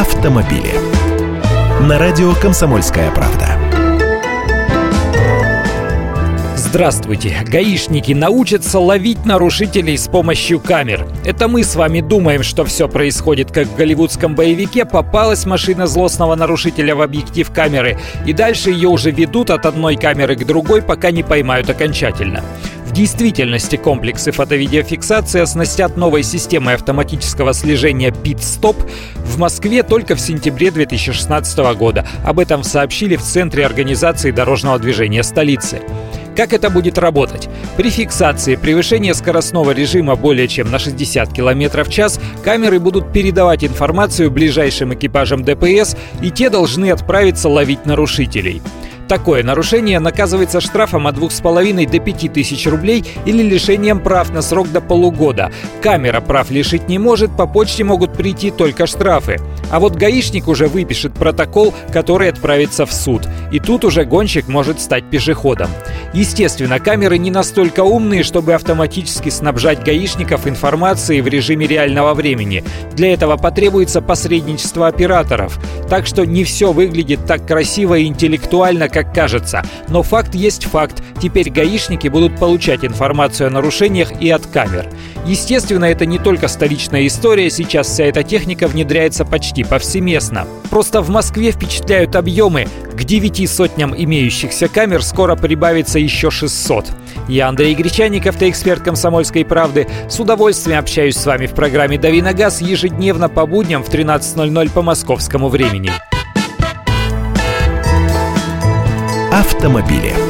автомобили. На радио «Комсомольская правда». Здравствуйте! Гаишники научатся ловить нарушителей с помощью камер. Это мы с вами думаем, что все происходит как в голливудском боевике. Попалась машина злостного нарушителя в объектив камеры, и дальше ее уже ведут от одной камеры к другой, пока не поймают окончательно. В действительности комплексы фото-видеофиксации оснастят новой системой автоматического слежения PitStop в Москве только в сентябре 2016 года. Об этом сообщили в Центре организации дорожного движения столицы. Как это будет работать? При фиксации превышения скоростного режима более чем на 60 км в час камеры будут передавать информацию ближайшим экипажам ДПС, и те должны отправиться ловить нарушителей. Такое нарушение наказывается штрафом от 2,5 до 5 тысяч рублей или лишением прав на срок до полугода. Камера прав лишить не может, по почте могут прийти только штрафы. А вот гаишник уже выпишет протокол, который отправится в суд. И тут уже гонщик может стать пешеходом. Естественно, камеры не настолько умные, чтобы автоматически снабжать гаишников информацией в режиме реального времени. Для этого потребуется посредничество операторов. Так что не все выглядит так красиво и интеллектуально, как кажется. Но факт есть факт. Теперь гаишники будут получать информацию о нарушениях и от камер. Естественно, это не только столичная история, сейчас вся эта техника внедряется почти повсеместно. Просто в Москве впечатляют объемы. К девяти сотням имеющихся камер скоро прибавится еще 600. Я Андрей Гречаник, автоэксперт «Комсомольской правды». С удовольствием общаюсь с вами в программе «Дави на газ» ежедневно по будням в 13.00 по московскому времени. Автомобили.